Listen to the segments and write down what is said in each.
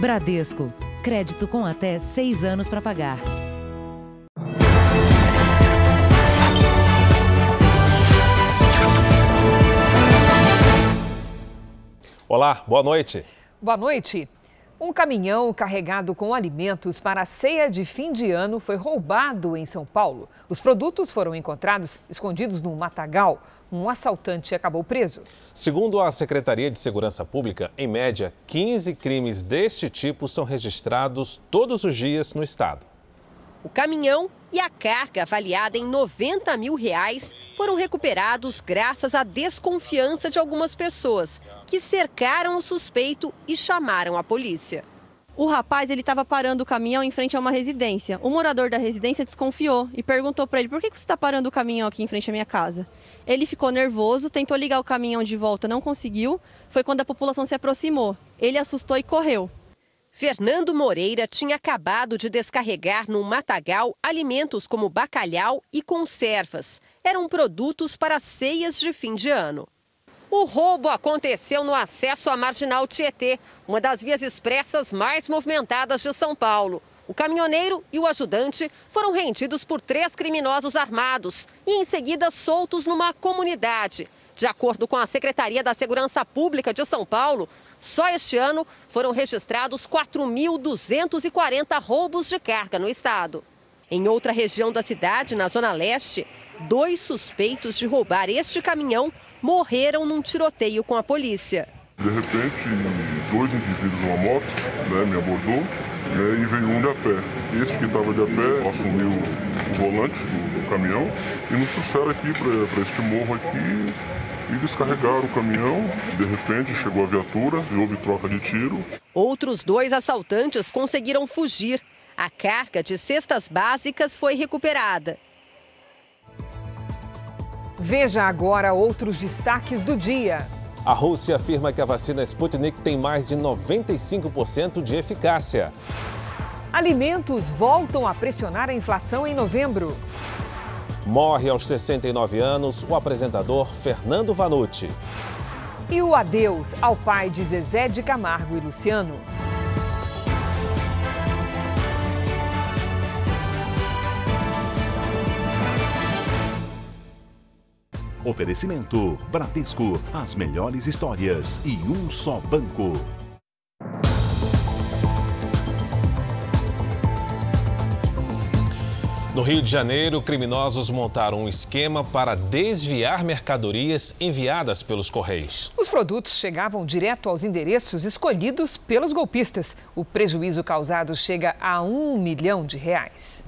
Bradesco. Crédito com até seis anos para pagar. Olá, boa noite. Boa noite. Um caminhão carregado com alimentos para a ceia de fim de ano foi roubado em São Paulo. Os produtos foram encontrados escondidos num matagal. Um assaltante acabou preso. Segundo a Secretaria de Segurança Pública, em média, 15 crimes deste tipo são registrados todos os dias no estado. O caminhão e a carga avaliada em 90 mil reais foram recuperados graças à desconfiança de algumas pessoas que cercaram o suspeito e chamaram a polícia. O rapaz ele estava parando o caminhão em frente a uma residência. O morador da residência desconfiou e perguntou para ele: por que você está parando o caminhão aqui em frente à minha casa? Ele ficou nervoso, tentou ligar o caminhão de volta, não conseguiu. Foi quando a população se aproximou. Ele assustou e correu. Fernando Moreira tinha acabado de descarregar num matagal alimentos como bacalhau e conservas eram produtos para ceias de fim de ano. O roubo aconteceu no acesso à Marginal Tietê, uma das vias expressas mais movimentadas de São Paulo. O caminhoneiro e o ajudante foram rendidos por três criminosos armados e, em seguida, soltos numa comunidade. De acordo com a Secretaria da Segurança Pública de São Paulo, só este ano foram registrados 4.240 roubos de carga no estado. Em outra região da cidade, na Zona Leste, dois suspeitos de roubar este caminhão morreram num tiroteio com a polícia. De repente, dois indivíduos numa moto né, me abordou né, e veio um de a pé. Esse que estava de a pé assumiu o volante do, caminhão e nos trouxeram aqui para este morro aqui e descarregaram o caminhão. De repente chegou a viatura e houve troca de tiro. Outros dois assaltantes conseguiram fugir. A carga de cestas básicas foi recuperada. Veja agora outros destaques do dia. A Rússia afirma que a vacina Sputnik tem mais de 95% de eficácia. Alimentos voltam a pressionar a inflação em novembro. Morre aos 69 anos o apresentador Fernando Vanucci. E o adeus ao pai de Zezé de Camargo e Luciano. Oferecimento Bradesco, as melhores histórias e um só banco. No Rio de Janeiro, criminosos montaram um esquema para desviar mercadorias enviadas pelos Correios. Os produtos chegavam direto aos endereços escolhidos pelos golpistas. O prejuízo causado chega a um milhão de reais.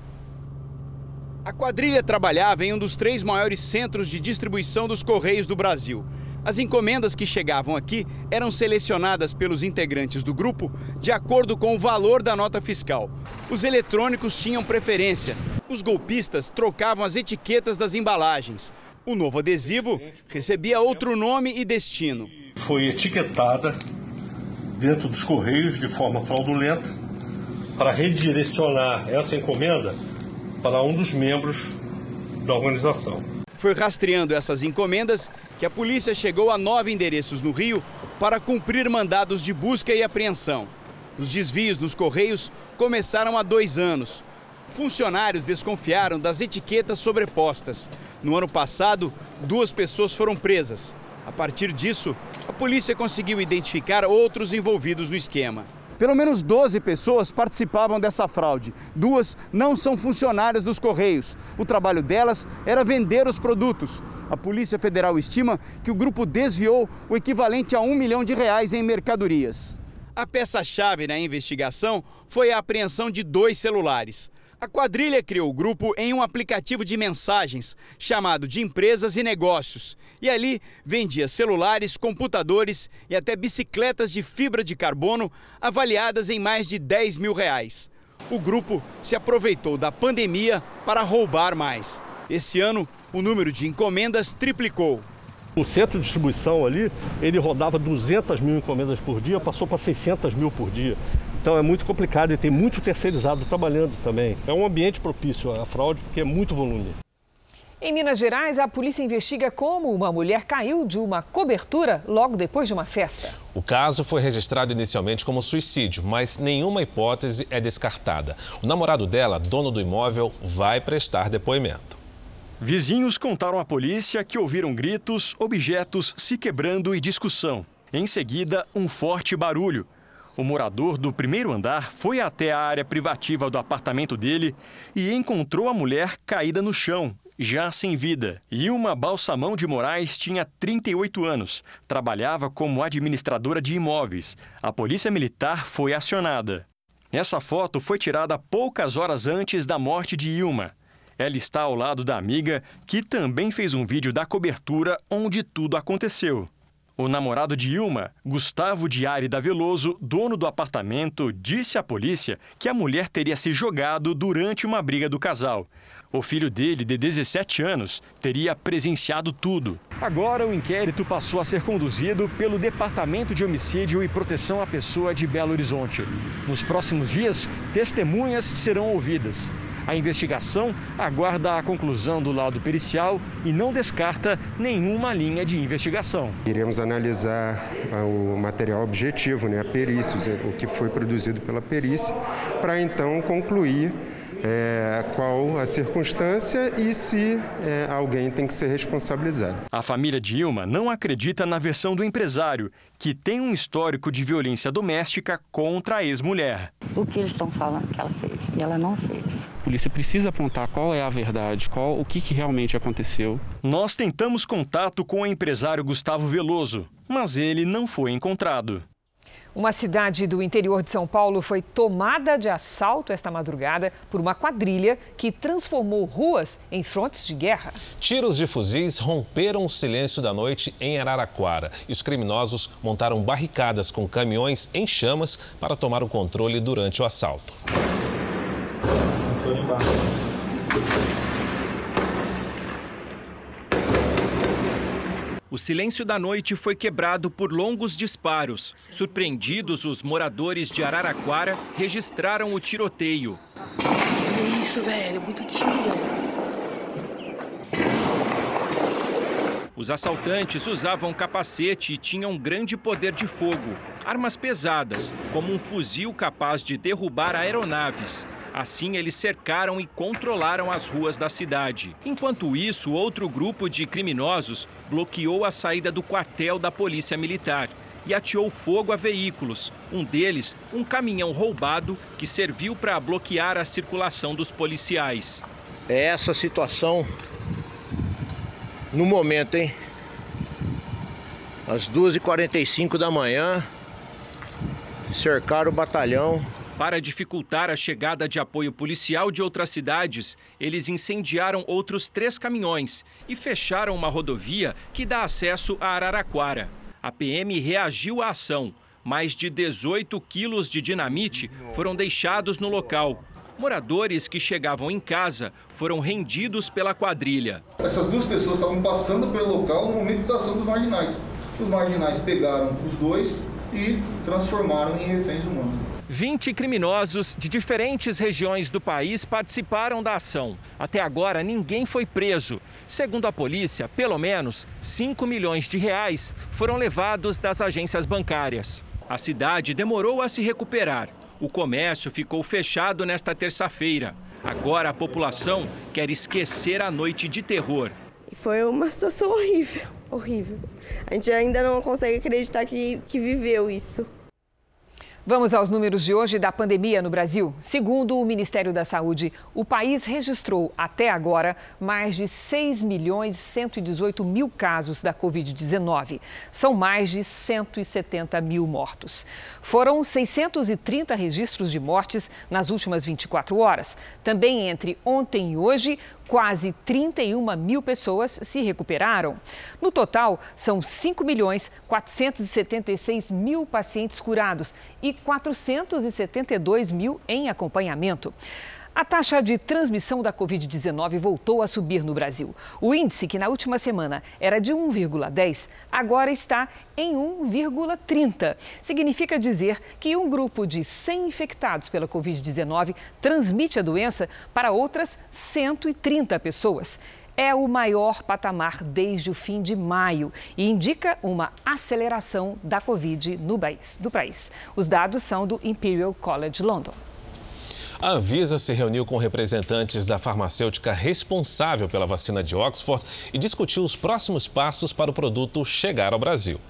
A quadrilha trabalhava em um dos três maiores centros de distribuição dos Correios do Brasil. As encomendas que chegavam aqui eram selecionadas pelos integrantes do grupo de acordo com o valor da nota fiscal. Os eletrônicos tinham preferência. Os golpistas trocavam as etiquetas das embalagens. O novo adesivo recebia outro nome e destino. Foi etiquetada dentro dos Correios de forma fraudulenta para redirecionar essa encomenda para um dos membros da organização. Foi rastreando essas encomendas que a polícia chegou a nove endereços no Rio para cumprir mandados de busca e apreensão. Os desvios nos Correios começaram há dois anos. Funcionários desconfiaram das etiquetas sobrepostas. No ano passado, duas pessoas foram presas. A partir disso, a polícia conseguiu identificar outros envolvidos no esquema. Pelo menos 12 pessoas participavam dessa fraude. Duas não são funcionárias dos Correios. O trabalho delas era vender os produtos. A Polícia Federal estima que o grupo desviou o equivalente a um milhão de reais em mercadorias. A peça-chave na investigação foi a apreensão de dois celulares. A quadrilha criou o grupo em um aplicativo de mensagens chamado de Empresas e Negócios. E ali vendia celulares, computadores e até bicicletas de fibra de carbono avaliadas em mais de 10 mil reais. O grupo se aproveitou da pandemia para roubar mais. Esse ano, o número de encomendas triplicou. O centro de distribuição ali, ele rodava 200 mil encomendas por dia, passou para 600 mil por dia. Então é muito complicado e tem muito terceirizado trabalhando também. É um ambiente propício à fraude porque é muito volume. Em Minas Gerais, a polícia investiga como uma mulher caiu de uma cobertura logo depois de uma festa. O caso foi registrado inicialmente como suicídio, mas nenhuma hipótese é descartada. O namorado dela, dono do imóvel, vai prestar depoimento. Vizinhos contaram à polícia que ouviram gritos, objetos se quebrando e discussão. Em seguida, um forte barulho. O morador do primeiro andar foi até a área privativa do apartamento dele e enconrou a mulher caída no chão, já sem vida. Ilma Balsamão de Moraes tinha 38 anos, trabalhava como administradora de imóveis. A polícia militar foi acionada. Essa foto foi tirada poucas horas antes da morte de Ilma. Ela está ao lado da amiga, que também fez um vídeo da cobertura onde tudo aconteceu. O namorado de Ilma, Gustavo Diari da Veloso, dono do apartamento, disse à polícia que a mulher teria se jogado durante uma briga do casal. O filho dele, de 17 anos, teria presenciado tudo. Agora o inquérito passou a ser conduzido pelo Departamento de Homicídio e Proteção à Pessoa de Belo Horizonte. Nos próximos dias, testemunhas serão ouvidas. A investigação aguarda a conclusão do laudo pericial e não descarta nenhuma linha de investigação. Iremos analisar ah, o material objetivo, né, a perícia, o que foi produzido pela perícia, para então concluir é, qual a circunstância e se é, alguém tem que ser responsabilizado. A família Dilma não acredita na versão do empresário, que tem um histórico de violência doméstica contra a ex-mulher. O que eles estão falando que ela fez e ela não fez. A polícia precisa apontar qual é a verdade, qual o que, que realmente aconteceu. Nós tentamos contato com o empresário Gustavo Veloso, mas ele não foi encontrado. Uma cidade do interior de São Paulo foi tomada de assalto esta madrugada por uma quadrilha que transformou ruas em frontes de guerra. Tiros de fuzis romperam o silêncio da noite em Araraquara e os criminosos montaram barricadas com caminhões em chamas para tomar o controle durante o assalto. O silêncio da noite foi quebrado por longos disparos. Surpreendidos, os moradores de Araraquara registraram o tiroteio. Olha isso, velho, muito tiro. Os assaltantes usavam capacete e tinham grande poder de fogo. Armas pesadas, como um fuzil capaz de derrubar aeronaves. Assim, eles cercaram e controlaram as ruas da cidade. Enquanto isso, outro grupo de criminosos bloqueou a saída do quartel da Polícia Militar e ateou fogo a veículos. Um deles, um caminhão roubado que serviu para bloquear a circulação dos policiais. É essa situação no momento, hein? Às 2h45 da manhã, cercaram o batalhão para dificultar a chegada de apoio policial de outras cidades, eles incendiaram outros três caminhões e fecharam uma rodovia que dá acesso a Araraquara. A PM reagiu à ação. Mais de 18 quilos de dinamite foram deixados no local. Moradores que chegavam em casa foram rendidos pela quadrilha. Essas duas pessoas estavam passando pelo local no momento da ação dos marginais. Os marginais pegaram os dois e transformaram em reféns humanos. 20 criminosos de diferentes regiões do país participaram da ação. Até agora, ninguém foi preso. Segundo a polícia, pelo menos 5 milhões de reais foram levados das agências bancárias. A cidade demorou a se recuperar. O comércio ficou fechado nesta terça-feira. Agora a população quer esquecer a noite de terror. Foi uma situação horrível, horrível. A gente ainda não consegue acreditar que, que viveu isso. Vamos aos números de hoje da pandemia no Brasil. Segundo o Ministério da Saúde, o país registrou até agora mais de 6 milhões e 118 mil casos da Covid-19. São mais de 170 mil mortos. Foram 630 registros de mortes nas últimas 24 horas. Também entre ontem e hoje, quase 31 mil pessoas se recuperaram. No total, são 5 milhões 476 mil pacientes curados e 472 mil em acompanhamento. A taxa de transmissão da Covid-19 voltou a subir no Brasil. O índice, que na última semana era de 1,10, agora está em 1,30. Significa dizer que um grupo de 100 infectados pela Covid-19 transmite a doença para outras 130 pessoas. é o maior patamar desde o fim de maio e indica uma aceleração da Covid no país, do país. Os dados são do Imperial College London. A Anvisa se reuniu com representantes da farmacêutica responsável pela vacina de Oxford e discutiu os próximos passos para o produto chegar ao Brasil.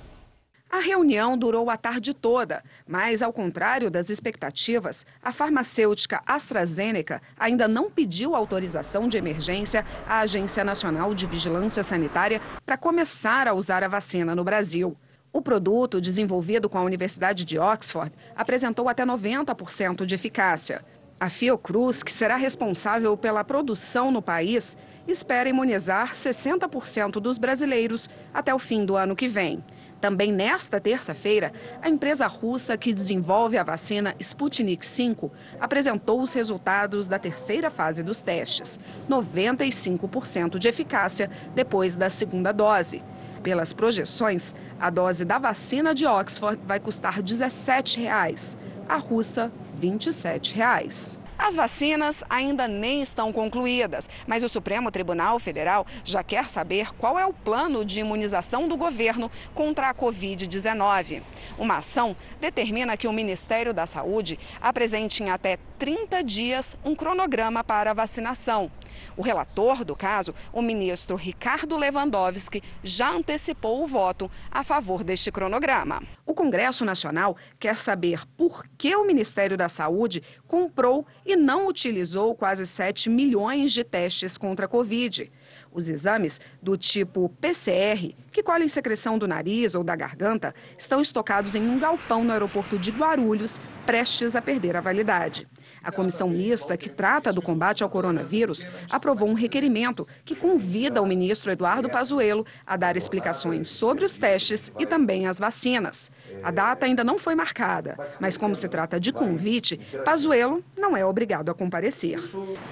A reunião durou a tarde toda, mas, ao contrário das expectativas, a farmacêutica AstraZeneca ainda não pediu autorização de emergência à Agência Nacional de Vigilância Sanitária para começar a usar a vacina no Brasil. O produto, desenvolvido com a Universidade de Oxford, apresentou até 90% de eficácia. A Fiocruz, que será responsável pela produção no país, espera imunizar 60% dos brasileiros até o fim do ano que vem. Também nesta terça-feira, a empresa russa que desenvolve a vacina Sputnik V apresentou os resultados da terceira fase dos testes, 95% de eficácia depois da segunda dose. Pelas projeções, a dose da vacina de Oxford vai custar 17 reais, a russa 27 reais. As vacinas ainda nem estão concluídas, mas o Supremo Tribunal Federal já quer saber qual é o plano de imunização do governo contra a Covid-19. Uma ação determina que o Ministério da Saúde apresente em até 30 dias um cronograma para a vacinação. O relator do caso, o ministro Ricardo Lewandowski, já antecipou o voto a favor deste cronograma. O Congresso Nacional quer saber por que o Ministério da Saúde comprou e não utilizou quase 7 milhões de testes contra a Covid. Os exames do tipo PCR, que colhem secreção do nariz ou da garganta, estão estocados em um galpão no aeroporto de Guarulhos, prestes a perder a validade. A comissão mista que trata do combate ao coronavírus aprovou um requerimento que convida o ministro Eduardo Pazuello a dar explicações sobre os testes e também as vacinas. A data ainda não foi marcada, mas como se trata de convite, Pazuello não é obrigado a comparecer.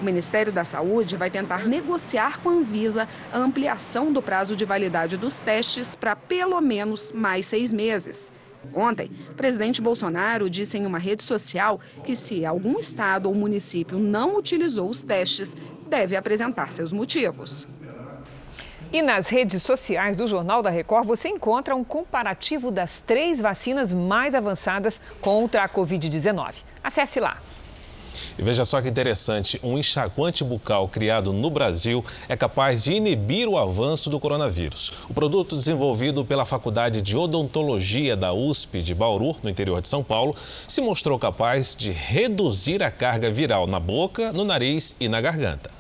O Ministério da Saúde vai tentar negociar com a Anvisa a ampliação do prazo de validade dos testes para pelo menos mais seis meses. Ontem, o presidente Bolsonaro disse em uma rede social que se algum estado ou município não utilizou os testes, deve apresentar seus motivos. E nas redes sociais do Jornal da Record você encontra um comparativo das três vacinas mais avançadas contra a Covid-19. Acesse lá. E veja só que interessante, um enxaguante bucal criado no Brasil é capaz de inibir o avanço do coronavírus. O produto desenvolvido pela Faculdade de Odontologia da USP de Bauru, no interior de São Paulo, se mostrou capaz de reduzir a carga viral na boca, no nariz e na garganta.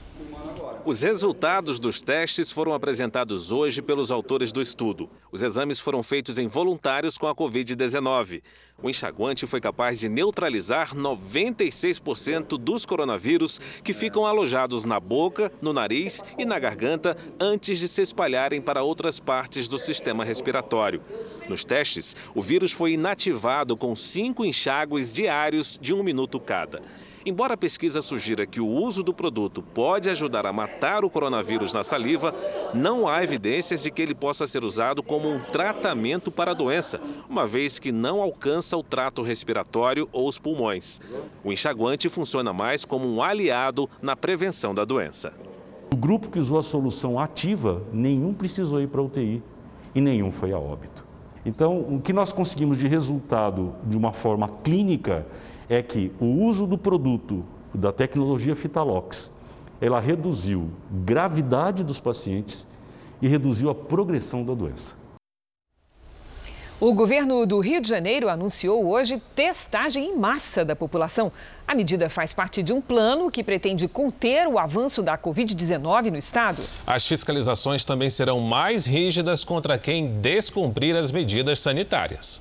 Os resultados dos testes foram apresentados hoje pelos autores do estudo. Os exames foram feitos em voluntários com a Covid-19. O enxaguante foi capaz de neutralizar 96% dos coronavírus que ficam alojados na boca, no nariz e na garganta antes de se espalharem para outras partes do sistema respiratório. Nos testes, o vírus foi inativado com cinco enxágues diários de um minuto cada. Embora a pesquisa sugira que o uso do produto pode ajudar a matar o coronavírus na saliva, não há evidências de que ele possa ser usado como um tratamento para a doença, uma vez que não alcança o trato respiratório ou os pulmões. O enxaguante funciona mais como um aliado na prevenção da doença. O grupo que usou a solução ativa, nenhum precisou ir para a UTI e nenhum foi a óbito. Então, o que nós conseguimos de resultado de uma forma clínica é que o uso do produto da tecnologia Fitalox, ela reduziu gravidade dos pacientes e reduziu a progressão da doença. O governo do Rio de Janeiro anunciou hoje testagem em massa da população. A medida faz parte de um plano que pretende conter o avanço da Covid-19 no estado. As fiscalizações também serão mais rígidas contra quem descumprir as medidas sanitárias.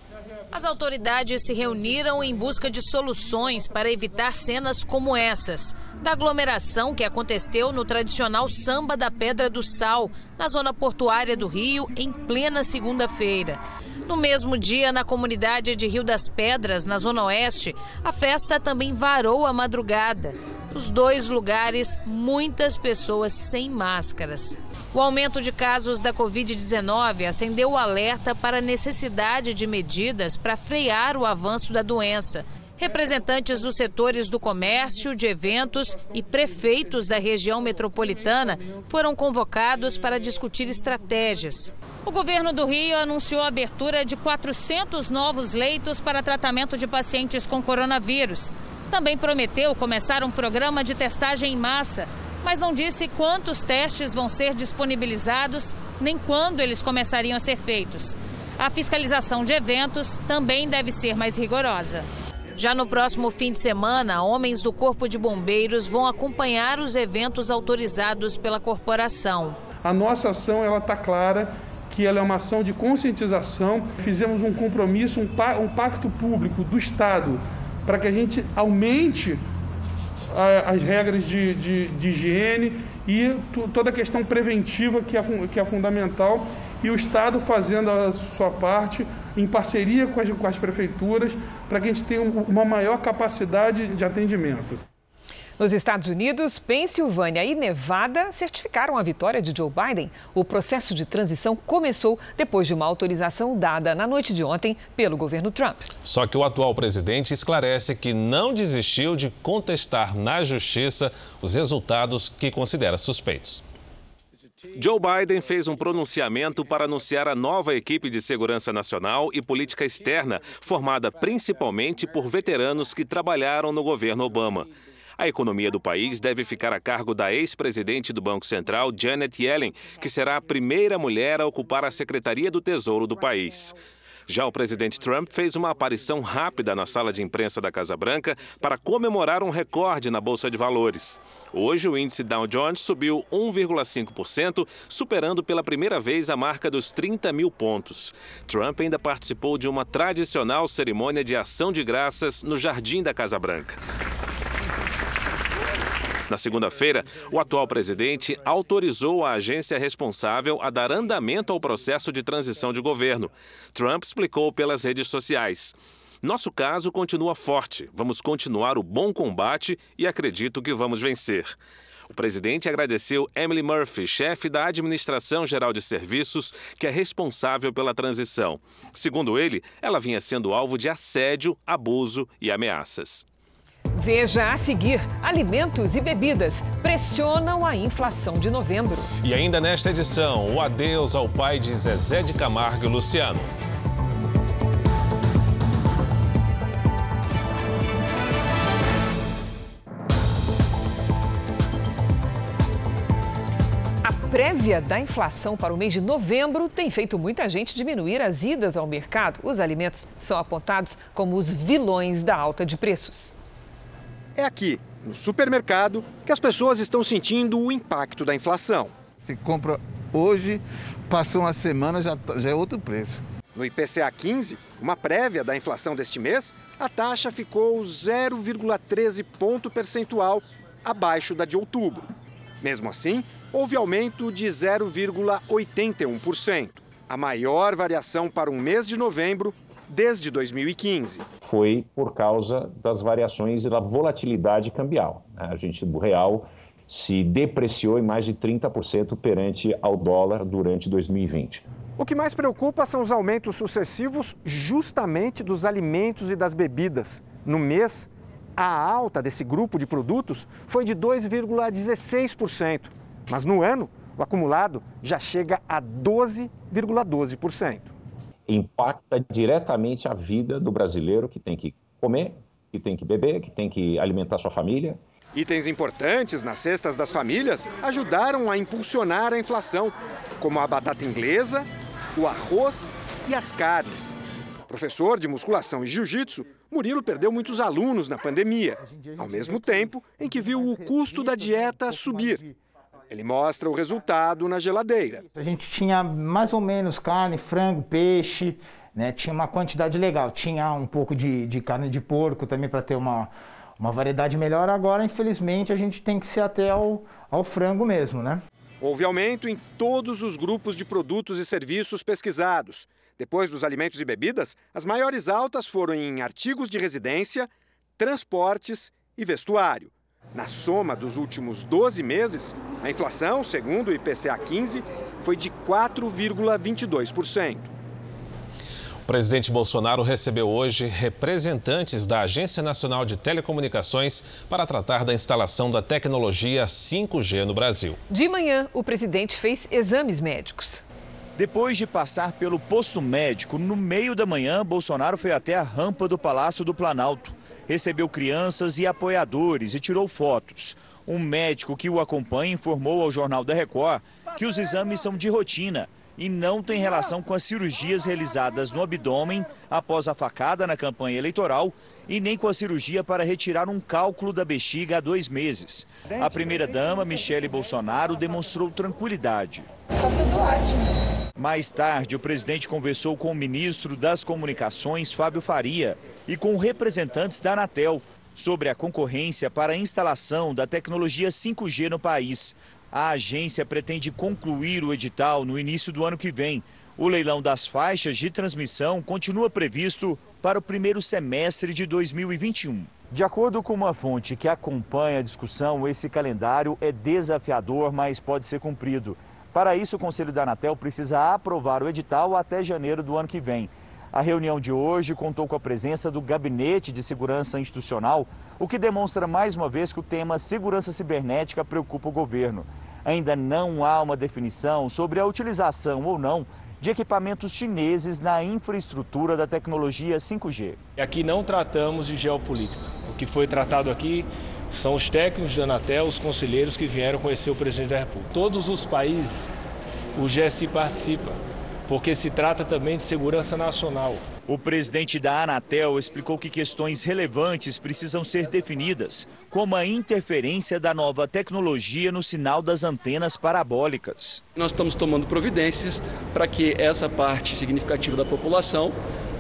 As autoridades se reuniram em busca de soluções para evitar cenas como essas, da aglomeração que aconteceu no tradicional samba da Pedra do Sal, na zona portuária do Rio, em plena segunda-feira. No mesmo dia, na comunidade de Rio das Pedras, na Zona Oeste, a festa também varou a madrugada. Nos dois lugares, muitas pessoas sem máscaras. O aumento de casos da Covid-19 acendeu o alerta para a necessidade de medidas para frear o avanço da doença. Representantes dos setores do comércio, de eventos e prefeitos da região metropolitana foram convocados para discutir estratégias. O governo do Rio anunciou a abertura de 400 novos leitos para tratamento de pacientes com coronavírus. Também prometeu começar um programa de testagem em massa, mas não disse quantos testes vão ser disponibilizados nem quando eles começariam a ser feitos. A fiscalização de eventos também deve ser mais rigorosa. Já no próximo fim de semana, homens do Corpo de Bombeiros vão acompanhar os eventos autorizados pela corporação. A nossa ação ela está clara que ela é uma ação de conscientização. Fizemos um compromisso, um, um pacto público do Estado para que a gente aumente a, as regras de, de, de higiene e toda a questão preventiva que é, que é fundamental e o Estado fazendo a sua parte em parceria com as, com as prefeituras para que a gente tenha uma maior capacidade de atendimento. Nos Estados Unidos, Pensilvânia e Nevada certificaram a vitória de Joe Biden. O processo de transição começou depois de uma autorização dada na noite de ontem pelo governo Trump. Só que o atual presidente esclarece que não desistiu de contestar na justiça os resultados que considera suspeitos. Joe Biden fez um pronunciamento para anunciar a nova equipe de segurança nacional e política externa, formada principalmente por veteranos que trabalharam no governo Obama. A economia do país deve ficar a cargo da ex-presidente do Banco Central, Janet Yellen, que será a primeira mulher a ocupar a Secretaria do Tesouro do país. Já o presidente Trump fez uma aparição rápida na sala de imprensa da Casa Branca para comemorar um recorde na Bolsa de Valores. Hoje, o índice Dow Jones subiu 1,5%, superando pela primeira vez a marca dos 30 mil pontos. Trump ainda participou de uma tradicional cerimônia de ação de graças no jardim da Casa Branca. Na segunda-feira, o atual presidente autorizou a agência responsável a dar andamento ao processo de transição de governo. Trump explicou pelas redes sociais. Nosso caso continua forte. Vamos continuar o bom combate e acredito que vamos vencer. O presidente agradeceu Emily Murphy, chefe da Administração Geral de Serviços, que é responsável pela transição. Segundo ele, ela vinha sendo alvo de assédio, abuso e ameaças. Veja a seguir: alimentos e bebidas pressionam a inflação de novembro. E ainda nesta edição, o adeus ao pai de Zezé de Camargo e Luciano. A prévia da inflação para o mês de novembro tem feito muita gente diminuir as idas ao mercado. Os alimentos são apontados como os vilões da alta de preços. É aqui, no supermercado, que as pessoas estão sentindo o impacto da inflação. Se compra hoje, passou uma semana, já, já é outro preço. No IPCA 15, uma prévia da inflação deste mês, a taxa ficou 0,13 ponto percentual abaixo da de outubro. Mesmo assim, houve aumento de 0,81%, a maior variação para um mês de novembro desde 2015. Foi por causa das variações e da volatilidade cambial. Né? A gente, do real, se depreciou em mais de 30% perante ao dólar durante 2020. O que mais preocupa são os aumentos sucessivos justamente dos alimentos e das bebidas. No mês, a alta desse grupo de produtos foi de 2,16%, mas no ano, o acumulado já chega a 12,12% impacta diretamente a vida do brasileiro que tem que comer, que tem que beber, que tem que alimentar sua família. Itens importantes nas cestas das famílias ajudaram a impulsionar a inflação, como a batata inglesa, o arroz e as carnes. Professor de musculação e jiu-jitsu, Murilo perdeu muitos alunos na pandemia, ao mesmo tempo em que viu o custo da dieta subir. Ele mostra o resultado na geladeira. A gente tinha mais ou menos carne, frango, peixe, né? tinha uma quantidade legal. Tinha um pouco de, de carne de porco também para ter uma, uma variedade melhor. Agora, infelizmente, a gente tem que ser até ao, ao frango mesmo, né? Houve aumento em todos os grupos de produtos e serviços pesquisados. Depois dos alimentos e bebidas, as maiores altas foram em artigos de residência, transportes e vestuário. Na soma dos últimos 12 meses, a inflação, segundo o IPCA 15, foi de 4,22%. presidente Bolsonaro recebeu hoje representantes da Agência Nacional de Telecomunicações para tratar da instalação da tecnologia 5G no Brasil. De manhã, o presidente fez exames médicos. Depois de passar pelo posto médico, no meio da manhã, Bolsonaro foi até a rampa do Palácio do Planalto. Recebeu crianças e apoiadores e tirou fotos. Um médico que o acompanha informou ao Jornal da Record que os exames são de rotina e não tem relação com as cirurgias realizadas no abdômen após a facada na campanha eleitoral e nem com a cirurgia para retirar um cálculo da bexiga há dois meses. A primeira-dama, Michele Bolsonaro, demonstrou tranquilidade. Está tudo ótimo. Mais tarde, o presidente conversou com o ministro das Comunicações, Fábio Faria, e com representantes da Anatel sobre a concorrência para a instalação da tecnologia 5G no país. A agência pretende concluir o edital no início do ano que vem. O leilão das faixas de transmissão continua previsto para o primeiro semestre de 2021. De acordo com uma fonte que acompanha a discussão, esse calendário é desafiador, mas pode ser cumprido. Para isso, o Conselho da Anatel precisa aprovar o edital até janeiro do ano que vem. A reunião de hoje contou com a presença do Gabinete de Segurança Institucional, o que demonstra mais uma vez que o tema segurança cibernética preocupa o governo. Ainda não há uma definição sobre a utilização ou não de equipamentos chineses na infraestrutura da tecnologia 5G. Aqui não tratamos de geopolítica. O que foi tratado aqui são os técnicos da Anatel, os conselheiros que vieram conhecer o presidente da República. Todos os países, o GSI participa porque se trata também de segurança nacional. O presidente da Anatel explicou que questões relevantes precisam ser definidas, como a interferência da nova tecnologia no sinal das antenas parabólicas. Nós estamos tomando providências para que essa parte significativa da população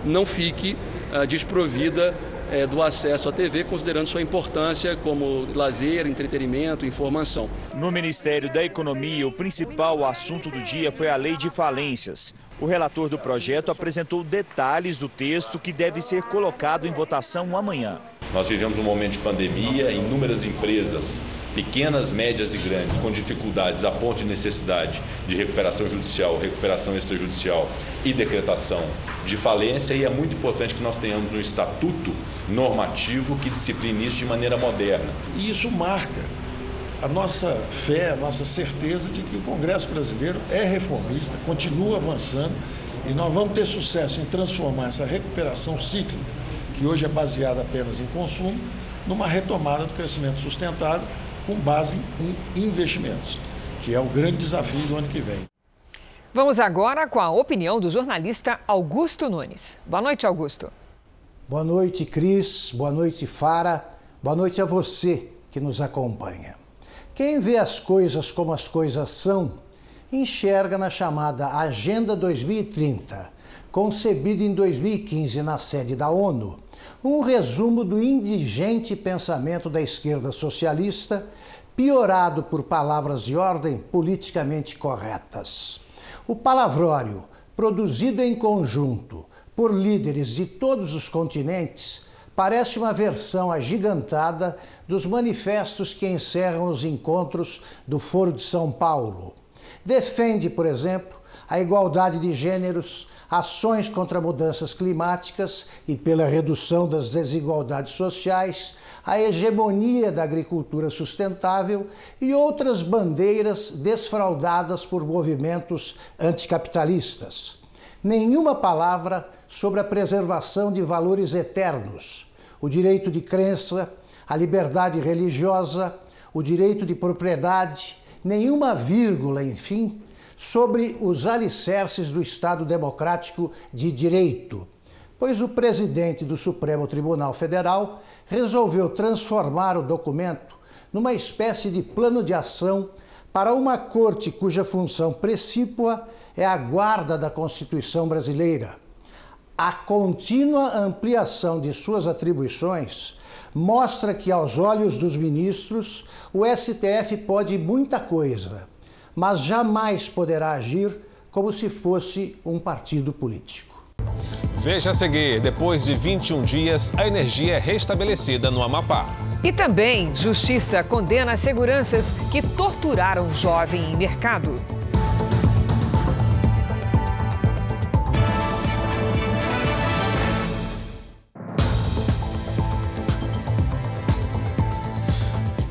não fique uh, desprovida é, do acesso à TV, considerando sua importância como lazer, entretenimento, informação. No Ministério da Economia, o principal assunto do dia foi a lei de falências. O relator do projeto apresentou detalhes do texto que deve ser colocado em votação amanhã. Nós vivemos um momento de pandemia, inúmeras empresas pequenas, médias e grandes, com dificuldades a ponto de necessidade de recuperação judicial, recuperação extrajudicial e decretação de falência, e é muito importante que nós tenhamos um estatuto normativo que discipline isso de maneira moderna. E isso marca a nossa fé, a nossa certeza de que o Congresso brasileiro é reformista, continua avançando e nós vamos ter sucesso em transformar essa recuperação cíclica, que hoje é baseada apenas em consumo, numa retomada do crescimento sustentável com base em investimentos, que é o grande desafio do ano que vem. Vamos agora com a opinião do jornalista Augusto Nunes. Boa noite, Augusto. Boa noite, Cris. Boa noite, Fara. Boa noite a você que nos acompanha. Quem vê as coisas como as coisas são, enxerga na chamada Agenda 2030, concebida em 2015 na sede da ONU, um resumo do indigente pensamento da esquerda socialista, piorado por palavras de ordem politicamente corretas. O palavrório, produzido em conjunto por líderes de todos os continentes, parece uma versão agigantada dos manifestos que encerram os encontros do Foro de São Paulo. Defende, por exemplo, a igualdade de gêneros, ações contra mudanças climáticas e pela redução das desigualdades sociais, a hegemonia da agricultura sustentável e outras bandeiras desfraudadas por movimentos anticapitalistas. Nenhuma palavra sobre a preservação de valores eternos, o direito de crença, a liberdade religiosa, o direito de propriedade, nenhuma vírgula, enfim, sobre os alicerces do Estado Democrático de Direito, pois o presidente do Supremo Tribunal Federal resolveu transformar o documento numa espécie de plano de ação para uma corte cuja função precípua é a guarda da Constituição brasileira. A contínua ampliação de suas atribuições mostra que, aos olhos dos ministros, o STF pode muita coisa mas jamais poderá agir como se fosse um partido político. Veja a seguir: depois de 21 dias, a energia é restabelecida no Amapá. E também, Justiça condena seguranças que torturaram jovem em mercado.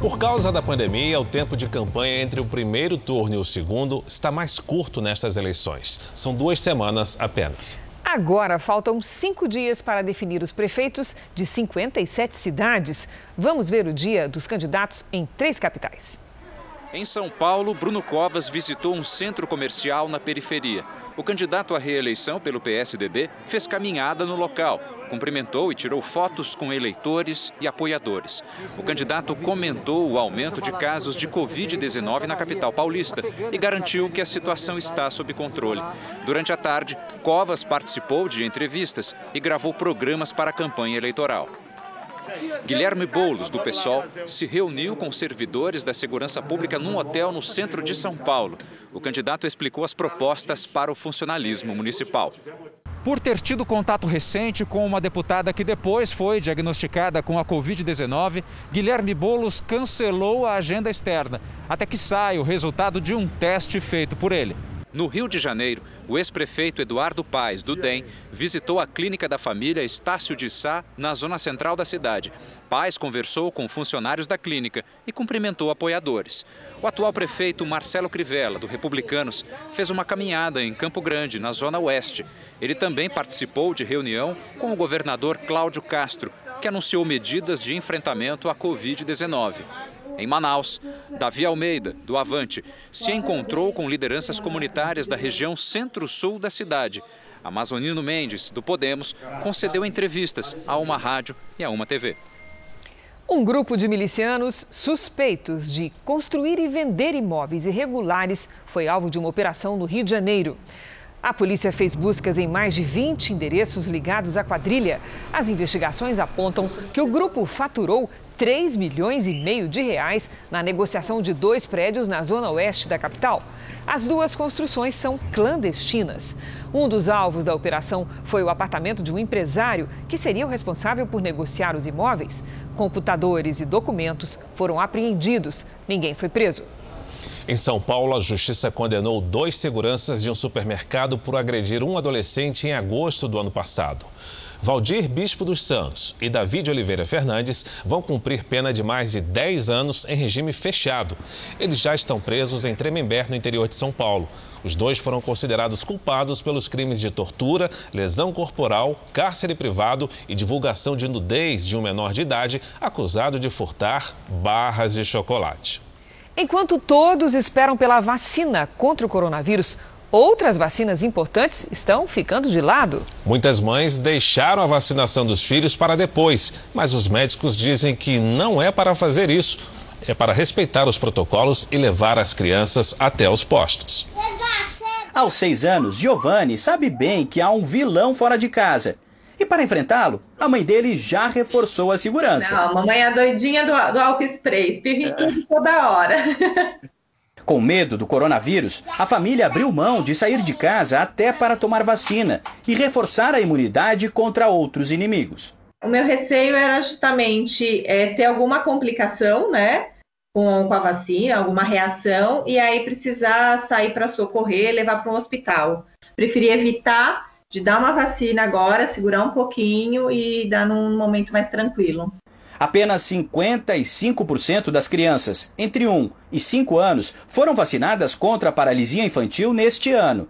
Por causa da pandemia, o tempo de campanha entre o primeiro turno e o segundo está mais curto nestas eleições. São duas semanas apenas. Agora faltam cinco dias para definir os prefeitos de 57 cidades. Vamos ver o dia dos candidatos em três capitais. Em São Paulo, Bruno Covas visitou um centro comercial na periferia. O candidato à reeleição pelo PSDB fez caminhada no local, cumprimentou e tirou fotos com eleitores e apoiadores. O candidato comentou o aumento de casos de Covid-19 na capital paulista e garantiu que a situação está sob controle. Durante a tarde, Covas participou de entrevistas e gravou programas para a campanha eleitoral. Guilherme Boulos, do PSOL, se reuniu com servidores da segurança pública num hotel no centro de São Paulo. O candidato explicou as propostas para o funcionalismo municipal. Por ter tido contato recente com uma deputada que depois foi diagnosticada com a Covid-19, Guilherme Boulos cancelou a agenda externa, até que saia o resultado de um teste feito por ele. No Rio de Janeiro, o ex-prefeito Eduardo Paes, do DEM, visitou a clínica da família Estácio de Sá, na zona central da cidade. Paes conversou com funcionários da clínica e cumprimentou apoiadores. O atual prefeito Marcelo Crivella, do Republicanos, fez uma caminhada em Campo Grande, na zona oeste. Ele também participou de reunião com o governador Cláudio Castro, que anunciou medidas de enfrentamento à Covid-19. Em Manaus, Davi Almeida, do Avante, se encontrou com lideranças comunitárias da região centro-sul da cidade. Amazonino Mendes, do Podemos, concedeu entrevistas a uma rádio e a uma TV. Um grupo de milicianos suspeitos de construir e vender imóveis irregulares foi alvo de uma operação no Rio de Janeiro. A polícia fez buscas em mais de 20 endereços ligados à quadrilha. As investigações apontam que o grupo faturou 3 milhões e meio de reais na negociação de dois prédios na zona oeste da capital. As duas construções são clandestinas. Um dos alvos da operação foi o apartamento de um empresário que seria o responsável por negociar os imóveis. Computadores e documentos foram apreendidos. Ninguém foi preso. Em São Paulo, a justiça condenou dois seguranças de um supermercado por agredir um adolescente em agosto do ano passado. Valdir Bispo dos Santos e David Oliveira Fernandes vão cumprir pena de mais de 10 anos em regime fechado. Eles já estão presos em Tremembé, no interior de São Paulo. Os dois foram considerados culpados pelos crimes de tortura, lesão corporal, cárcere privado e divulgação de nudez de um menor de idade acusado de furtar barras de chocolate. Enquanto todos esperam pela vacina contra o coronavírus, outras vacinas importantes estão ficando de lado. Muitas mães deixaram a vacinação dos filhos para depois, mas os médicos dizem que não é para fazer isso. É para respeitar os protocolos e levar as crianças até os postos. Aos seis anos, Giovanni sabe bem que há um vilão fora de casa. E para enfrentá-lo, a mãe dele já reforçou a segurança. Não, a mamãe é a doidinha do, do álcool spray, espirra toda hora. Com medo do coronavírus, a família abriu mão de sair de casa até para tomar vacina e reforçar a imunidade contra outros inimigos. O meu receio era justamente é, ter alguma complicação, né? Com, com, a vacina, alguma reação, e aí precisar sair para socorrer, levar para um hospital. Preferi evitar de dar uma vacina agora, segurar um pouquinho e dar num momento mais tranquilo. Apenas 55% das crianças entre 1 e 5 anos foram vacinadas contra a paralisia infantil neste ano.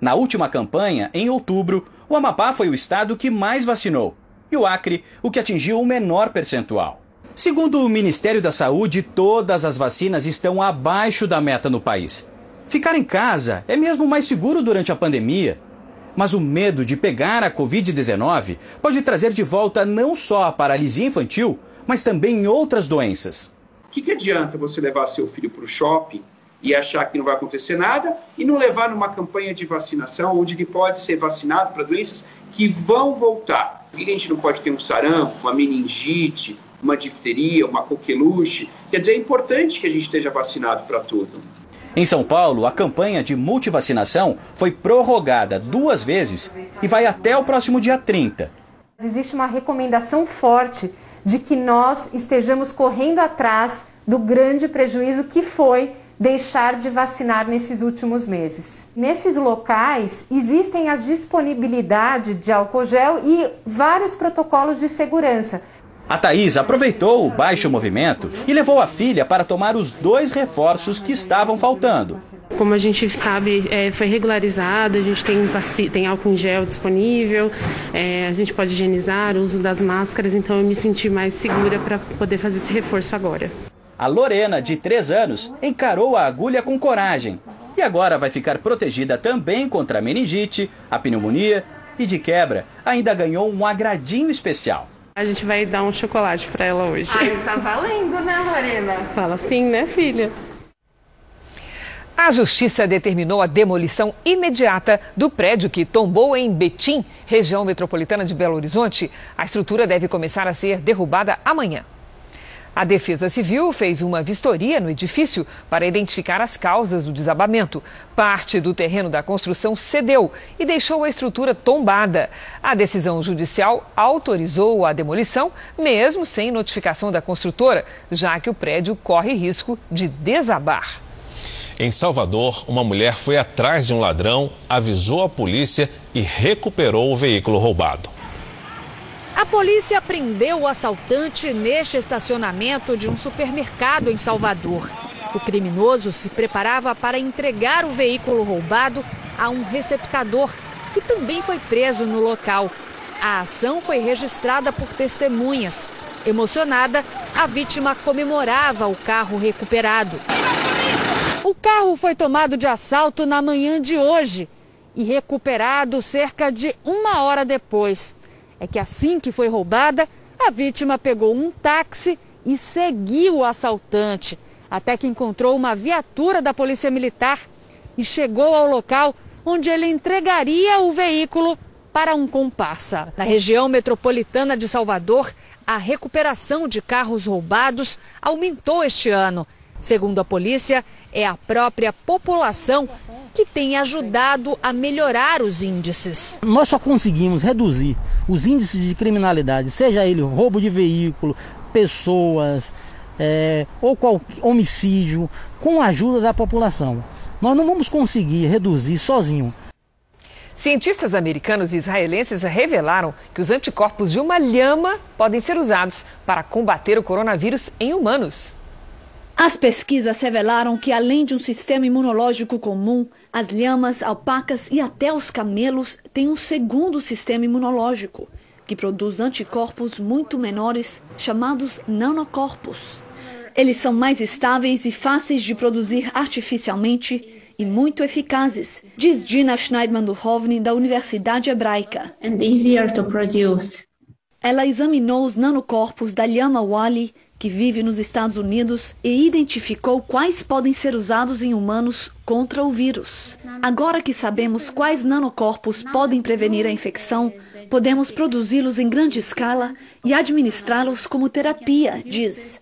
Na última campanha, em outubro, o Amapá foi o estado que mais vacinou e o Acre o que atingiu o menor percentual. Segundo o Ministério da Saúde, todas as vacinas estão abaixo da meta no país. Ficar em casa é mesmo mais seguro durante a pandemia. Mas o medo de pegar a Covid-19 pode trazer de volta não só a paralisia infantil, mas também outras doenças. O que, que adianta você levar seu filho para o shopping e achar que não vai acontecer nada e não levar numa campanha de vacinação onde ele pode ser vacinado para doenças que vão voltar? Por que a gente não pode ter um sarampo, uma meningite, uma difteria, uma coqueluche? Quer dizer, é importante que a gente esteja vacinado para tudo. Em São Paulo, a campanha de multivacinação foi prorrogada duas vezes e vai até o próximo dia 30. Existe uma recomendação forte de que nós estejamos correndo atrás do grande prejuízo que foi deixar de vacinar nesses últimos meses. Nesses locais existem as disponibilidade de álcool gel e vários protocolos de segurança. A Thaís aproveitou o baixo movimento e levou a filha para tomar os dois reforços que estavam faltando. Como a gente sabe, é, foi regularizado, a gente tem, tem álcool em gel disponível, é, a gente pode higienizar o uso das máscaras, então eu me senti mais segura para poder fazer esse reforço agora. A Lorena, de 3 anos, encarou a agulha com coragem e agora vai ficar protegida também contra a meningite, a pneumonia e, de quebra, ainda ganhou um agradinho especial. A gente vai dar um chocolate para ela hoje. Ai, tá valendo, né, Lorena? Fala sim, né, filha? A Justiça determinou a demolição imediata do prédio que tombou em Betim, região metropolitana de Belo Horizonte. A estrutura deve começar a ser derrubada amanhã. A Defesa Civil fez uma vistoria no edifício para identificar as causas do desabamento. Parte do terreno da construção cedeu e deixou a estrutura tombada. A decisão judicial autorizou a demolição, mesmo sem notificação da construtora, já que o prédio corre risco de desabar. Em Salvador, uma mulher foi atrás de um ladrão, avisou a polícia e recuperou o veículo roubado. A polícia prendeu o assaltante neste estacionamento de um supermercado em Salvador. O criminoso se preparava para entregar o veículo roubado a um receptador, que também foi preso no local. A ação foi registrada por testemunhas. Emocionada, a vítima comemorava o carro recuperado. O carro foi tomado de assalto na manhã de hoje e recuperado cerca de uma hora depois é que assim que foi roubada, a vítima pegou um táxi e seguiu o assaltante, até que encontrou uma viatura da Polícia Militar e chegou ao local onde ele entregaria o veículo para um comparsa. Na região metropolitana de Salvador, a recuperação de carros roubados aumentou este ano. Segundo a polícia, é a própria população que tem ajudado a melhorar os índices. Nós só conseguimos reduzir os índices de criminalidade, seja ele roubo de veículo, pessoas é, ou qualquer homicídio, com a ajuda da população. Nós não vamos conseguir reduzir sozinho. Cientistas americanos e israelenses revelaram que os anticorpos de uma lhama podem ser usados para combater o coronavírus em humanos. As pesquisas revelaram que, além de um sistema imunológico comum, as lhamas, alpacas e até os camelos têm um segundo sistema imunológico, que produz anticorpos muito menores, chamados nanocorpos. Eles são mais estáveis e fáceis de produzir artificialmente e muito eficazes, diz Gina Schneidman Duhovny, da Universidade Hebraica. Ela examinou os nanocorpos da lhama Wally que vive nos Estados Unidos e identificou quais podem ser usados em humanos contra o vírus. Agora que sabemos quais nanocorpos podem prevenir a infecção, podemos produzi-los em grande escala e administrá-los como terapia, diz.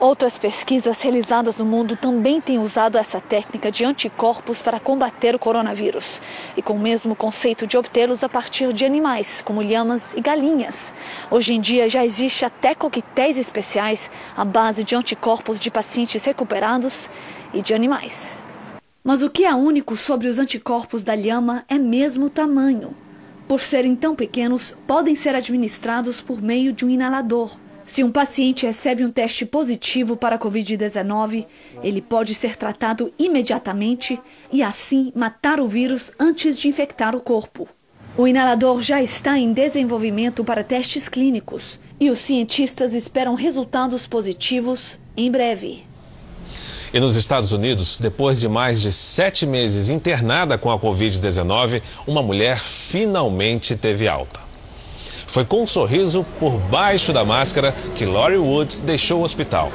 Outras pesquisas realizadas no mundo também têm usado essa técnica de anticorpos para combater o coronavírus, e com o mesmo conceito de obtê-los a partir de animais, como lhamas e galinhas. Hoje em dia já existe até coquetéis especiais à base de anticorpos de pacientes recuperados e de animais. Mas o que é único sobre os anticorpos da lhama é mesmo o tamanho. Por serem tão pequenos, podem ser administrados por meio de um inalador. Se um paciente recebe um teste positivo para a Covid-19, ele pode ser tratado imediatamente e assim matar o vírus antes de infectar o corpo. O inalador já está em desenvolvimento para testes clínicos e os cientistas esperam resultados positivos em breve. E nos Estados Unidos, depois de mais de sete meses internada com a Covid-19, uma mulher finalmente teve alta. Foi com um sorriso por baixo da máscara que Lori Woods deixou o hospital.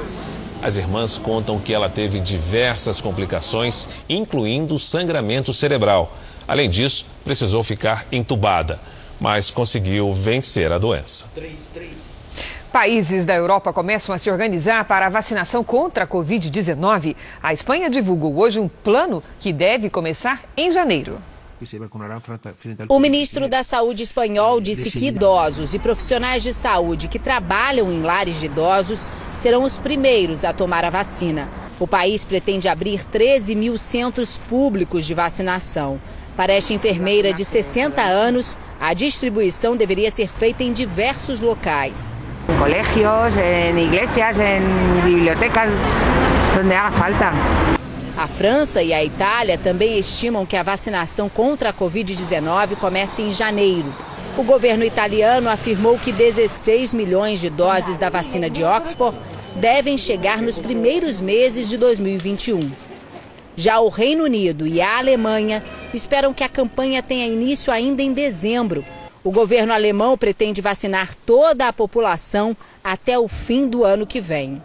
As irmãs contam que ela teve diversas complicações, incluindo sangramento cerebral. Além disso, precisou ficar entubada, mas conseguiu vencer a doença. Países da Europa começam a se organizar para a vacinação contra a Covid-19. A Espanha divulgou hoje um plano que deve começar em janeiro. O ministro da Saúde espanhol disse que idosos e profissionais de saúde que trabalham em lares de idosos serão os primeiros a tomar a vacina. O país pretende abrir 13 mil centros públicos de vacinação. Para esta enfermeira de 60 anos, a distribuição deveria ser feita em diversos locais. Em colégios, em igrejas, em bibliotecas, onde haga falta. A França e a Itália também estimam que a vacinação contra a Covid-19 comece em janeiro. O governo italiano afirmou que 16 milhões de doses da vacina de Oxford devem chegar nos primeiros meses de 2021. Já o Reino Unido e a Alemanha esperam que a campanha tenha início ainda em dezembro. O governo alemão pretende vacinar toda a população até o fim do ano que vem.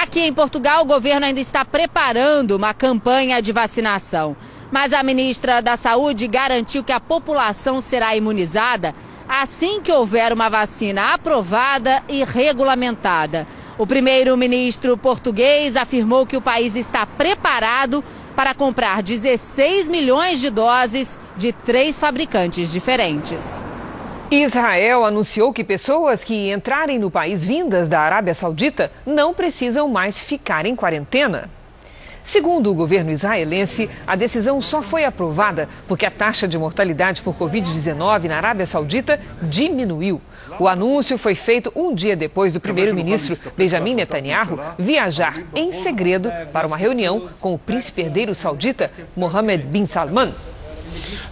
Aqui em Portugal, o governo ainda está preparando uma campanha de vacinação. Mas a ministra da Saúde garantiu que a população será imunizada assim que houver uma vacina aprovada e regulamentada. O primeiro-ministro português afirmou que o país está preparado para comprar 16 milhões de doses de três fabricantes diferentes. Israel anunciou que pessoas que entrarem no país vindas da Arábia Saudita não precisam mais ficar em quarentena. Segundo o governo israelense, a decisão só foi aprovada porque a taxa de mortalidade por Covid-19 na Arábia Saudita diminuiu. O anúncio foi feito um dia depois do primeiro-ministro Benjamin Netanyahu viajar em segredo para uma reunião com o príncipe herdeiro saudita Mohammed bin Salman.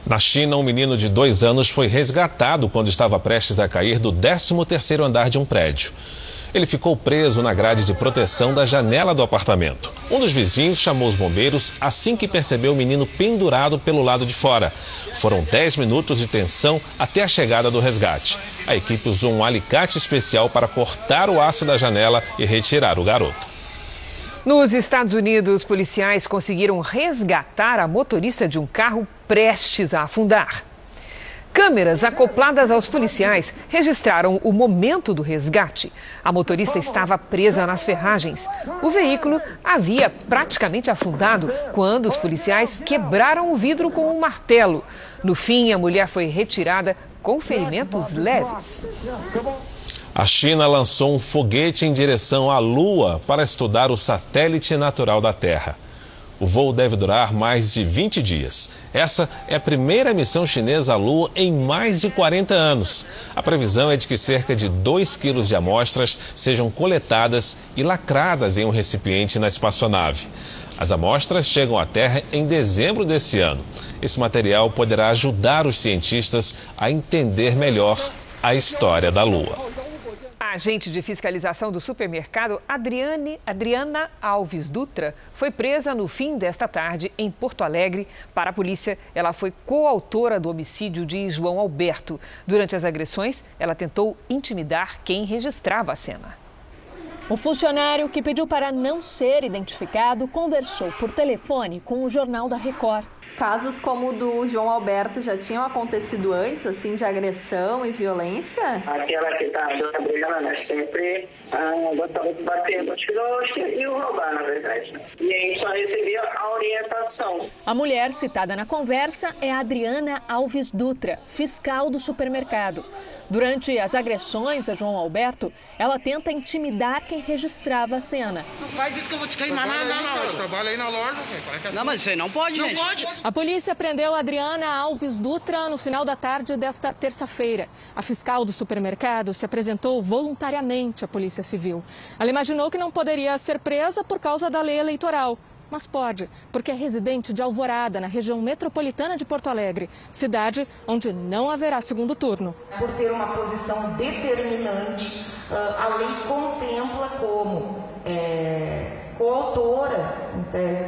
Na China, um menino de dois anos foi resgatado quando estava prestes a cair do 13º andar de um prédio. Ele ficou preso na grade de proteção da janela do apartamento. Um dos vizinhos chamou os bombeiros assim que percebeu o menino pendurado pelo lado de fora. Foram 10 minutos de tensão até a chegada do resgate. A equipe usou um alicate especial para cortar o aço da janela e retirar o garoto. Nos Estados Unidos, policiais conseguiram resgatar a motorista de um carro prestes a afundar. Câmeras acopladas aos policiais registraram o momento do resgate. A motorista estava presa nas ferragens. O veículo havia praticamente afundado quando os policiais quebraram o vidro com um martelo. No fim, a mulher foi retirada com ferimentos leves. A China lançou um foguete em direção à Lua para estudar o satélite natural da Terra. O voo deve durar mais de 20 dias. Essa é a primeira missão chinesa à Lua em mais de 40 anos. A previsão é de que cerca de 2 quilos de amostras sejam coletadas e lacradas em um recipiente na espaçonave. As amostras chegam à Terra em dezembro desse ano. Esse material poderá ajudar os cientistas a entender melhor a história da Lua agente de fiscalização do supermercado Adriane, Adriana Alves Dutra foi presa no fim desta tarde em Porto Alegre. Para a polícia, ela foi coautora do homicídio de João Alberto. Durante as agressões, ela tentou intimidar quem registrava a cena. O funcionário que pediu para não ser identificado conversou por telefone com o Jornal da Record. Casos como o do João Alberto já tinham acontecido antes, assim, de agressão e violência? Aquela que tá brigando, né? Sempre ah, gostava de bater no tiroche e roubar, na verdade. E aí só recebia a orientação. A mulher citada na conversa é Adriana Alves Dutra, fiscal do supermercado. Durante as agressões a João Alberto, ela tenta intimidar quem registrava a cena. Não faz isso que eu vou te queimar na, na, loja. Trabalha aí na loja. É não, mas isso aí não pode, Não gente. pode. A polícia prendeu Adriana Alves Dutra no final da tarde desta terça-feira. A fiscal do supermercado se apresentou voluntariamente à Polícia Civil. Ela imaginou que não poderia ser presa por causa da lei eleitoral. Mas pode, porque é residente de Alvorada, na região metropolitana de Porto Alegre, cidade onde não haverá segundo turno. Por ter uma posição determinante, a lei contempla como é, coautora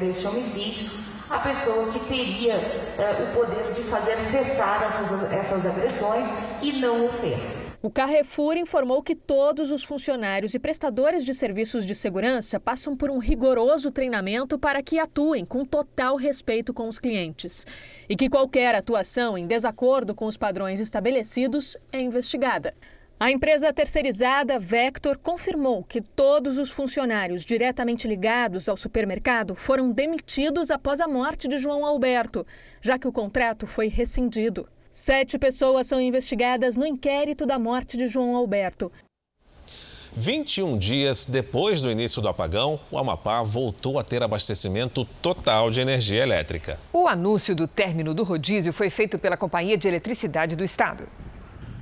deste homicídio a pessoa que teria é, o poder de fazer cessar essas, essas agressões e não o fez. O Carrefour informou que todos os funcionários e prestadores de serviços de segurança passam por um rigoroso treinamento para que atuem com total respeito com os clientes e que qualquer atuação em desacordo com os padrões estabelecidos é investigada. A empresa terceirizada Vector confirmou que todos os funcionários diretamente ligados ao supermercado foram demitidos após a morte de João Alberto, já que o contrato foi rescindido. Sete pessoas são investigadas no inquérito da morte de João Alberto. 21 dias depois do início do apagão, o Amapá voltou a ter abastecimento total de energia elétrica. O anúncio do término do rodízio foi feito pela Companhia de Eletricidade do Estado.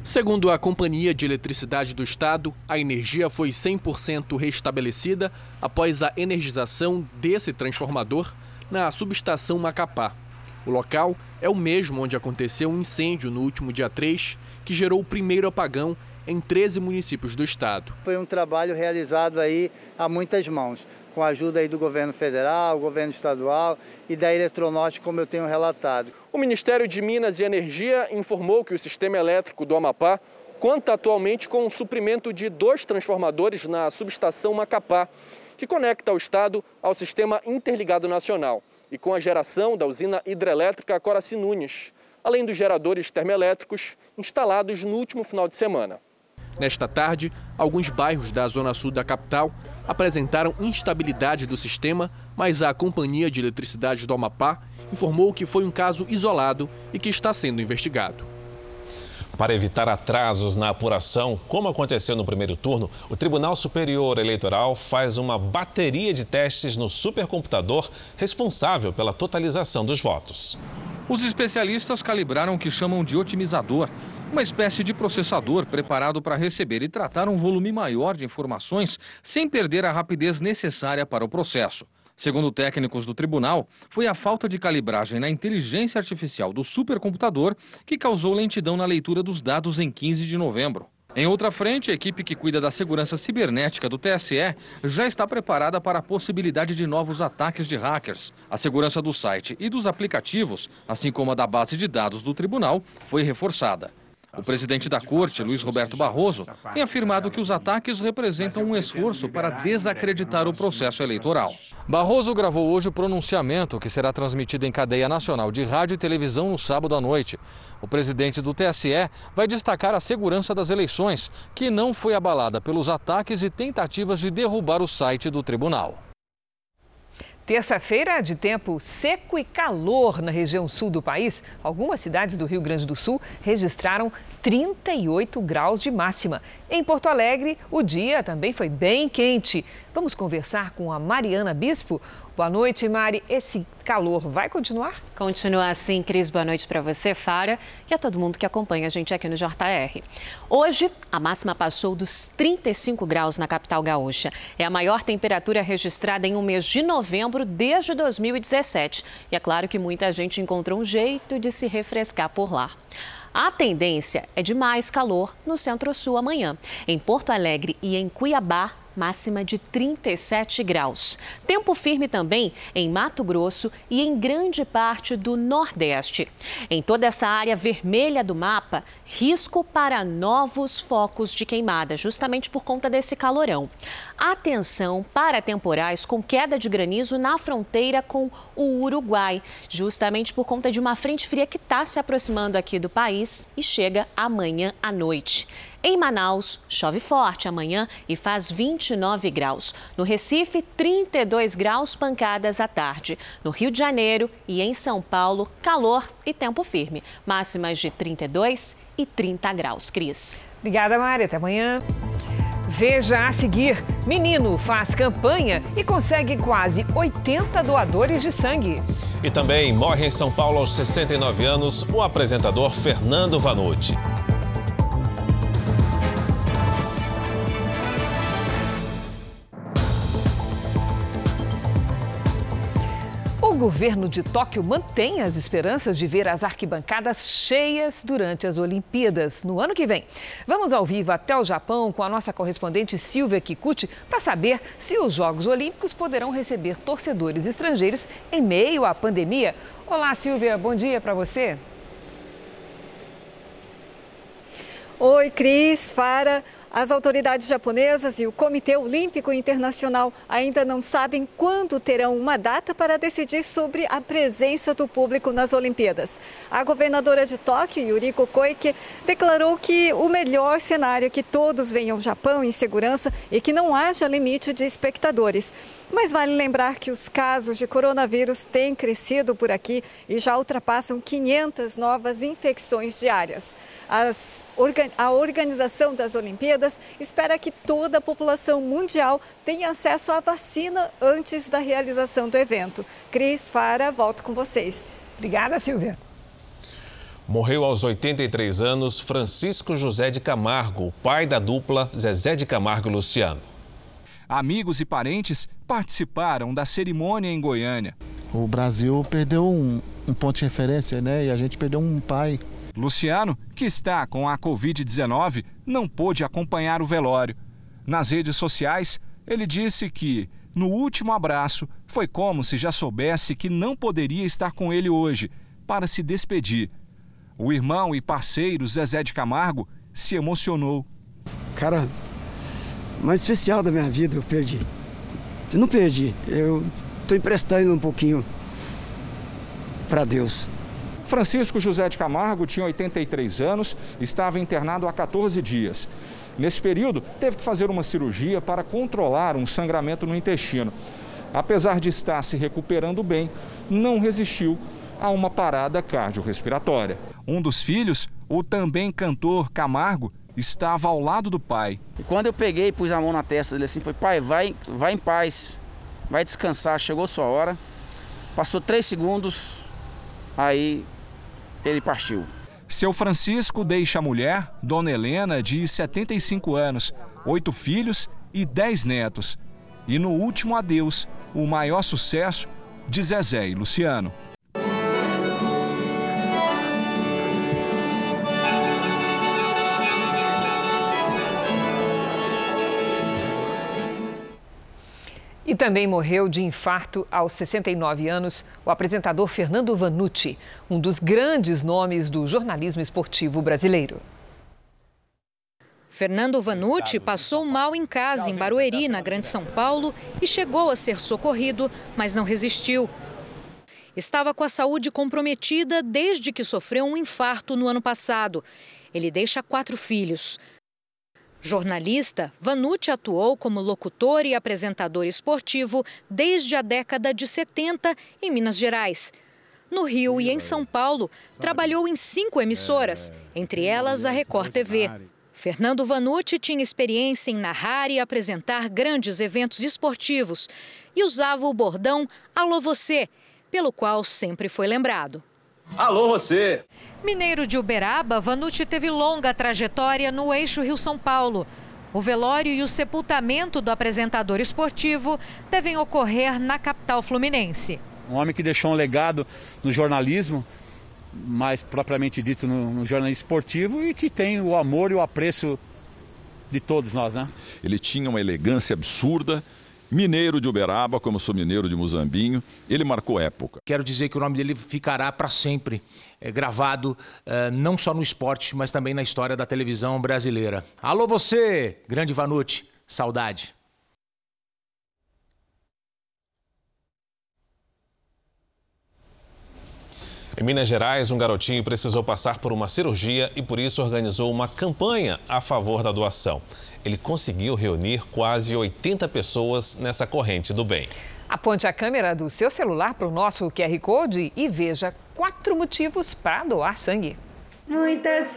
Segundo a Companhia de Eletricidade do Estado, a energia foi 100% restabelecida após a energização desse transformador na subestação Macapá. O local é o mesmo onde aconteceu um incêndio no último dia 3, que gerou o primeiro apagão em 13 municípios do estado. Foi um trabalho realizado aí a muitas mãos, com a ajuda aí do governo federal, governo estadual e da Eletronorte, como eu tenho relatado. O Ministério de Minas e Energia informou que o sistema elétrico do Amapá conta atualmente com o suprimento de dois transformadores na subestação Macapá, que conecta o estado ao sistema interligado nacional e com a geração da usina hidrelétrica Coraci Nunes, além dos geradores termoelétricos instalados no último final de semana. Nesta tarde, alguns bairros da zona sul da capital apresentaram instabilidade do sistema, mas a Companhia de Eletricidade do Amapá informou que foi um caso isolado e que está sendo investigado. Para evitar atrasos na apuração, como aconteceu no primeiro turno, o Tribunal Superior Eleitoral faz uma bateria de testes no supercomputador responsável pela totalização dos votos. Os especialistas calibraram o que chamam de otimizador, uma espécie de processador preparado para receber e tratar um volume maior de informações sem perder a rapidez necessária para o processo. Segundo técnicos do tribunal, foi a falta de calibragem na inteligência artificial do supercomputador que causou lentidão na leitura dos dados em 15 de novembro. Em outra frente, a equipe que cuida da segurança cibernética do TSE já está preparada para a possibilidade de novos ataques de hackers. A segurança do site e dos aplicativos, assim como a da base de dados do tribunal, foi reforçada. O presidente da corte, Luiz Roberto Barroso, tem afirmado que os ataques representam um esforço para desacreditar o processo eleitoral. Barroso gravou hoje o pronunciamento que será transmitido em cadeia nacional de rádio e televisão no sábado à noite. O presidente do TSE vai destacar a segurança das eleições, que não foi abalada pelos ataques e tentativas de derrubar o site do tribunal. Terça-feira de tempo seco e calor na região sul do país. Algumas cidades do Rio Grande do Sul registraram 38 graus de máxima. Em Porto Alegre, o dia também foi bem quente. Vamos conversar com a Mariana Bispo. Boa noite, Mari. Esse calor vai continuar? Continua assim, Cris. Boa noite para você, Fara, e a todo mundo que acompanha a gente aqui no JR. Hoje, a máxima passou dos 35 graus na capital gaúcha. É a maior temperatura registrada em um mês de novembro desde 2017. E é claro que muita gente encontrou um jeito de se refrescar por lá. A tendência é de mais calor no centro-sul amanhã. Em Porto Alegre e em Cuiabá, máxima de 37 graus. Tempo firme também em Mato Grosso e em grande parte do Nordeste. Em toda essa área vermelha do mapa, risco para novos focos de queimada, justamente por conta desse calorão. Atenção para temporais com queda de granizo na fronteira com o Uruguai, justamente por conta de uma frente fria que está se aproximando aqui do país e chega amanhã à noite. Em Manaus, chove forte amanhã e faz 29 graus. No Recife, 32 graus, pancadas à tarde. No Rio de Janeiro e em São Paulo, calor e tempo firme. Máximas de 32 e 30 graus. Cris. Obrigada, Mari. Até amanhã. Veja a seguir: menino faz campanha e consegue quase 80 doadores de sangue. E também morre em São Paulo aos 69 anos o apresentador Fernando Vanucci. Governo de Tóquio mantém as esperanças de ver as arquibancadas cheias durante as Olimpíadas no ano que vem. Vamos ao vivo até o Japão com a nossa correspondente Silvia Kikuchi para saber se os Jogos Olímpicos poderão receber torcedores estrangeiros em meio à pandemia. Olá, Silvia, bom dia para você. Oi, Cris, para. As autoridades japonesas e o Comitê Olímpico Internacional ainda não sabem quando terão uma data para decidir sobre a presença do público nas Olimpíadas. A governadora de Tóquio, Yuriko Koike, declarou que o melhor cenário é que todos venham ao Japão em segurança e que não haja limite de espectadores. Mas vale lembrar que os casos de coronavírus têm crescido por aqui e já ultrapassam 500 novas infecções diárias. As A organização das Olimpíadas espera que toda a população mundial tenha acesso à vacina antes da realização do evento. Cris, Fara, volto com vocês. Obrigada, Silvia. Morreu aos 83 anos Francisco José de Camargo, pai da dupla Zezé de Camargo e Luciano. Amigos e parentes participaram da cerimônia em Goiânia. O Brasil perdeu um, um ponto de referência, né? E a gente perdeu um pai. Luciano, que está com a Covid-19, não pôde acompanhar o velório. Nas redes sociais, ele disse que, no último abraço, foi como se já soubesse que não poderia estar com ele hoje, para se despedir. O irmão e parceiro Zezé de Camargo se emocionou. Cara, mais especial da minha vida eu perdi. Eu não perdi, eu estou emprestando um pouquinho para Deus. Francisco José de Camargo tinha 83 anos, estava internado há 14 dias. Nesse período, teve que fazer uma cirurgia para controlar um sangramento no intestino. Apesar de estar se recuperando bem, não resistiu a uma parada cardiorrespiratória. Um dos filhos, o também cantor Camargo, estava ao lado do pai. E quando eu peguei e pus a mão na testa dele assim, foi pai, vai, vai em paz, vai descansar, chegou sua hora. Passou três segundos, aí ele partiu. Seu Francisco deixa a mulher, Dona Helena, de 75 anos, oito filhos e dez netos. E no último adeus, o maior sucesso de Zezé e Luciano. E também morreu de infarto aos 69 anos o apresentador Fernando Vanucci, um dos grandes nomes do jornalismo esportivo brasileiro. Fernando Vanucci passou mal em casa, em Barueri, na Grande São Paulo, e chegou a ser socorrido, mas não resistiu. Estava com a saúde comprometida desde que sofreu um infarto no ano passado. Ele deixa quatro filhos. Jornalista, Vanucci atuou como locutor e apresentador esportivo desde a década de 70 em Minas Gerais. No Rio e em São Paulo, trabalhou em cinco emissoras, entre elas a Record TV. Fernando Vanucci tinha experiência em narrar e apresentar grandes eventos esportivos e usava o bordão Alô Você, pelo qual sempre foi lembrado. Alô Você! Mineiro de Uberaba, Vanucci teve longa trajetória no eixo Rio-São Paulo. O velório e o sepultamento do apresentador esportivo devem ocorrer na capital fluminense. Um homem que deixou um legado no jornalismo, mais propriamente dito no, no jornalismo esportivo, e que tem o amor e o apreço de todos nós, né? Ele tinha uma elegância absurda, Mineiro de Uberaba, como sou mineiro de Muzambinho, ele marcou época. Quero dizer que o nome dele ficará para sempre é, gravado, é, não só no esporte, mas também na história da televisão brasileira. Alô você, grande Vanucci, saudade. Em Minas Gerais, um garotinho precisou passar por uma cirurgia e por isso organizou uma campanha a favor da doação. Ele conseguiu reunir quase 80 pessoas nessa corrente do bem. Aponte a câmera do seu celular para o nosso QR Code e veja quatro motivos para doar sangue. Muitas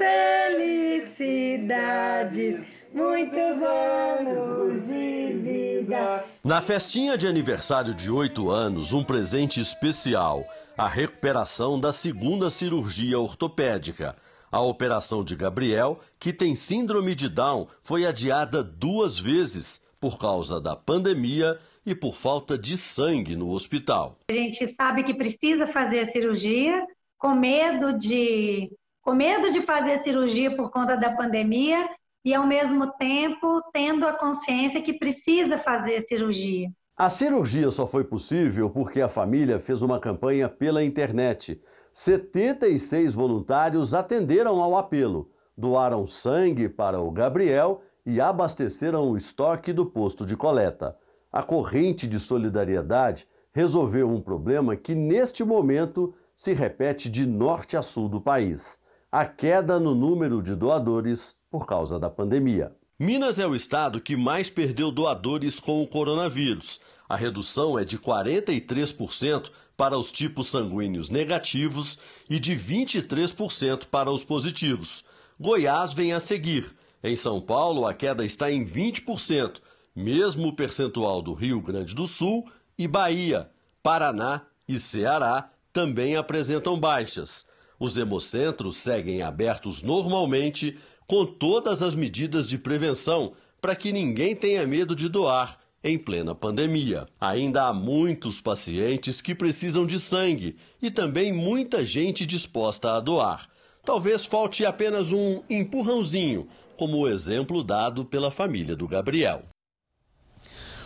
felicidades, muitos anos de vida. Na festinha de aniversário de oito anos, um presente especial a recuperação da segunda cirurgia ortopédica. A operação de Gabriel, que tem síndrome de Down, foi adiada duas vezes por causa da pandemia e por falta de sangue no hospital. A gente sabe que precisa fazer a cirurgia, com medo de com medo de fazer a cirurgia por conta da pandemia e ao mesmo tempo tendo a consciência que precisa fazer a cirurgia. A cirurgia só foi possível porque a família fez uma campanha pela internet. 76 voluntários atenderam ao apelo, doaram sangue para o Gabriel e abasteceram o estoque do posto de coleta. A corrente de solidariedade resolveu um problema que, neste momento, se repete de norte a sul do país: a queda no número de doadores por causa da pandemia. Minas é o estado que mais perdeu doadores com o coronavírus. A redução é de 43% para os tipos sanguíneos negativos e de 23% para os positivos. Goiás vem a seguir. Em São Paulo, a queda está em 20%, mesmo percentual do Rio Grande do Sul e Bahia. Paraná e Ceará também apresentam baixas. Os hemocentros seguem abertos normalmente, com todas as medidas de prevenção, para que ninguém tenha medo de doar em plena pandemia. Ainda há muitos pacientes que precisam de sangue e também muita gente disposta a doar. Talvez falte apenas um empurrãozinho, como o exemplo dado pela família do Gabriel.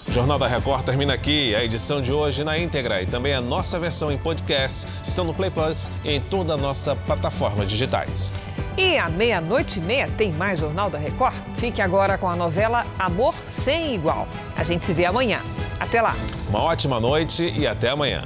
O Jornal da Record termina aqui. A edição de hoje na íntegra e também a nossa versão em podcast estão no Play Plus e em toda a nossa plataforma digitais. E à meia-noite e meia tem mais Jornal da Record? Fique agora com a novela Amor Sem Igual. A gente se vê amanhã. Até lá. Uma ótima noite e até amanhã.